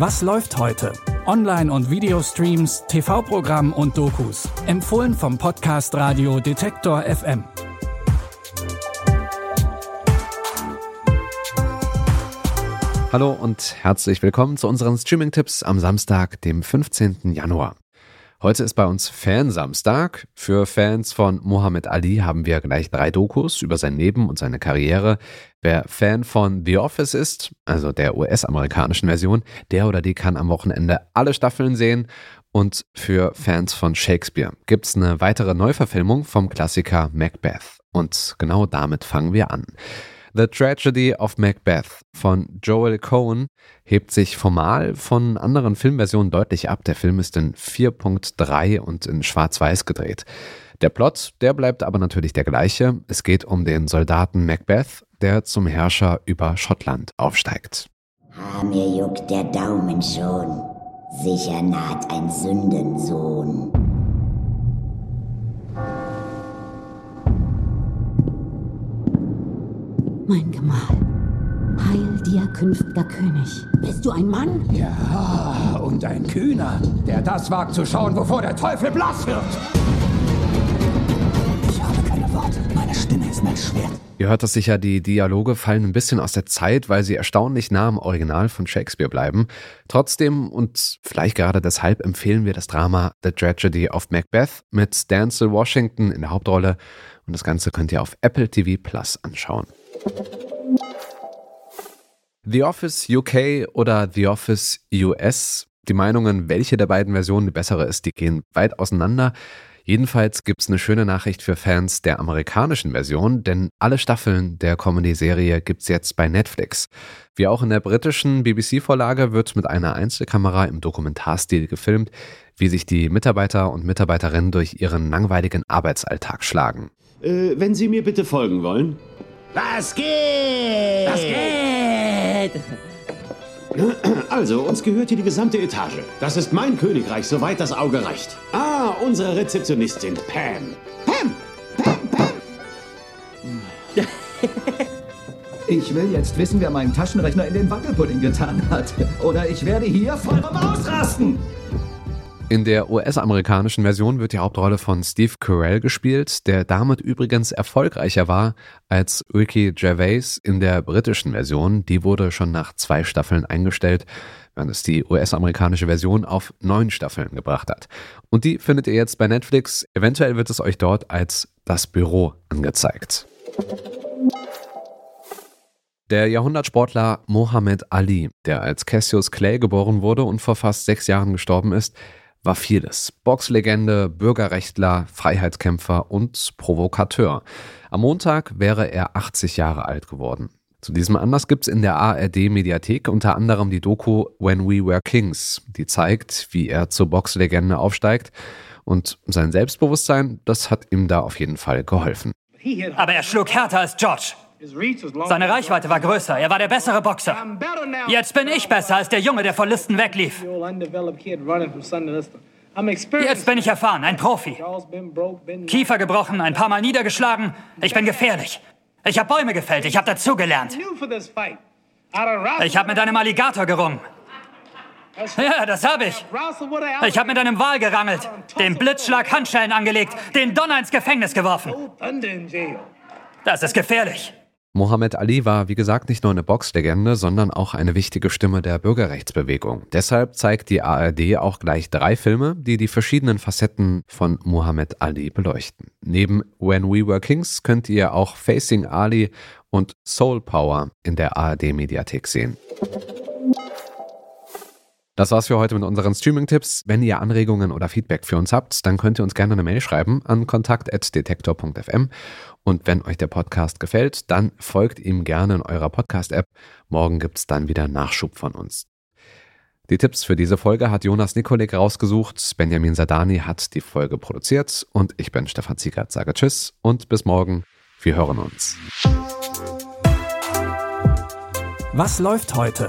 Was läuft heute? Online- und Videostreams, TV-Programm und Dokus. Empfohlen vom Podcast Radio Detektor FM. Hallo und herzlich willkommen zu unseren Streaming-Tipps am Samstag, dem 15. Januar. Heute ist bei uns Fansamstag. Für Fans von Muhammad Ali haben wir gleich drei Dokus über sein Leben und seine Karriere. Wer Fan von The Office ist, also der US-amerikanischen Version, der oder die kann am Wochenende alle Staffeln sehen. Und für Fans von Shakespeare gibt es eine weitere Neuverfilmung vom Klassiker Macbeth. Und genau damit fangen wir an. The Tragedy of Macbeth von Joel Cohen hebt sich formal von anderen Filmversionen deutlich ab. Der Film ist in 4.3 und in Schwarz-Weiß gedreht. Der Plot, der bleibt aber natürlich der gleiche. Es geht um den Soldaten Macbeth, der zum Herrscher über Schottland aufsteigt. Ah, mir juckt der Daumen schon. Sicher naht ein Sündensohn. Mein Gemahl. Heil dir, künftiger König. Bist du ein Mann? Ja, und ein Kühner, der das wagt zu schauen, wovor der Teufel blass wird. Ich habe keine Worte. Meine Stimme ist mein Schwert. Ihr hört das sicher, die Dialoge fallen ein bisschen aus der Zeit, weil sie erstaunlich nah am Original von Shakespeare bleiben. Trotzdem und vielleicht gerade deshalb empfehlen wir das Drama The Tragedy of Macbeth mit Denzel Washington in der Hauptrolle. Und das Ganze könnt ihr auf Apple TV Plus anschauen. The Office UK oder The Office US. Die Meinungen, welche der beiden Versionen die bessere ist, die gehen weit auseinander. Jedenfalls gibt es eine schöne Nachricht für Fans der amerikanischen Version, denn alle Staffeln der Comedy-Serie gibt es jetzt bei Netflix. Wie auch in der britischen BBC-Vorlage wird mit einer Einzelkamera im Dokumentarstil gefilmt, wie sich die Mitarbeiter und Mitarbeiterinnen durch ihren langweiligen Arbeitsalltag schlagen. Äh, wenn Sie mir bitte folgen wollen. Was geht? Was geht? Also, uns gehört hier die gesamte Etage. Das ist mein Königreich, soweit das Auge reicht. Ah, unsere Rezeptionistin, Pam. Pam! Pam, Pam! Ich will jetzt wissen, wer meinen Taschenrechner in den Wackelpudding getan hat. Oder ich werde hier vollkommen ausrasten. In der US-amerikanischen Version wird die Hauptrolle von Steve Carell gespielt, der damit übrigens erfolgreicher war als Ricky Gervais in der britischen Version. Die wurde schon nach zwei Staffeln eingestellt, während es die US-amerikanische Version auf neun Staffeln gebracht hat. Und die findet ihr jetzt bei Netflix. Eventuell wird es euch dort als das Büro angezeigt. Der Jahrhundertsportler Mohammed Ali, der als Cassius Clay geboren wurde und vor fast sechs Jahren gestorben ist, war vieles. Boxlegende, Bürgerrechtler, Freiheitskämpfer und Provokateur. Am Montag wäre er 80 Jahre alt geworden. Zu diesem Anlass gibt es in der ARD-Mediathek unter anderem die Doku When We Were Kings, die zeigt, wie er zur Boxlegende aufsteigt. Und sein Selbstbewusstsein, das hat ihm da auf jeden Fall geholfen. Aber er schlug härter als George. Seine Reichweite war größer, er war der bessere Boxer. Jetzt bin ich besser als der Junge, der vor Listen weglief. Jetzt bin ich erfahren, ein Profi. Kiefer gebrochen, ein paar Mal niedergeschlagen. Ich bin gefährlich. Ich habe Bäume gefällt, ich habe dazugelernt. Ich habe mit einem Alligator gerungen. Ja, das habe ich. Ich habe mit einem Wal gerangelt, dem Blitzschlag Handschellen angelegt, den Donner ins Gefängnis geworfen. Das ist gefährlich. Mohammed Ali war, wie gesagt, nicht nur eine Boxlegende, sondern auch eine wichtige Stimme der Bürgerrechtsbewegung. Deshalb zeigt die ARD auch gleich drei Filme, die die verschiedenen Facetten von Mohammed Ali beleuchten. Neben When We Were Kings könnt ihr auch Facing Ali und Soul Power in der ARD-Mediathek sehen. Das war's für heute mit unseren Streaming-Tipps. Wenn ihr Anregungen oder Feedback für uns habt, dann könnt ihr uns gerne eine Mail schreiben an kontakt.detektor.fm. Und wenn euch der Podcast gefällt, dann folgt ihm gerne in eurer Podcast-App. Morgen gibt's dann wieder Nachschub von uns. Die Tipps für diese Folge hat Jonas Nikolik rausgesucht. Benjamin Sadani hat die Folge produziert und ich bin Stefan Ziegert, sage Tschüss und bis morgen. Wir hören uns. Was läuft heute?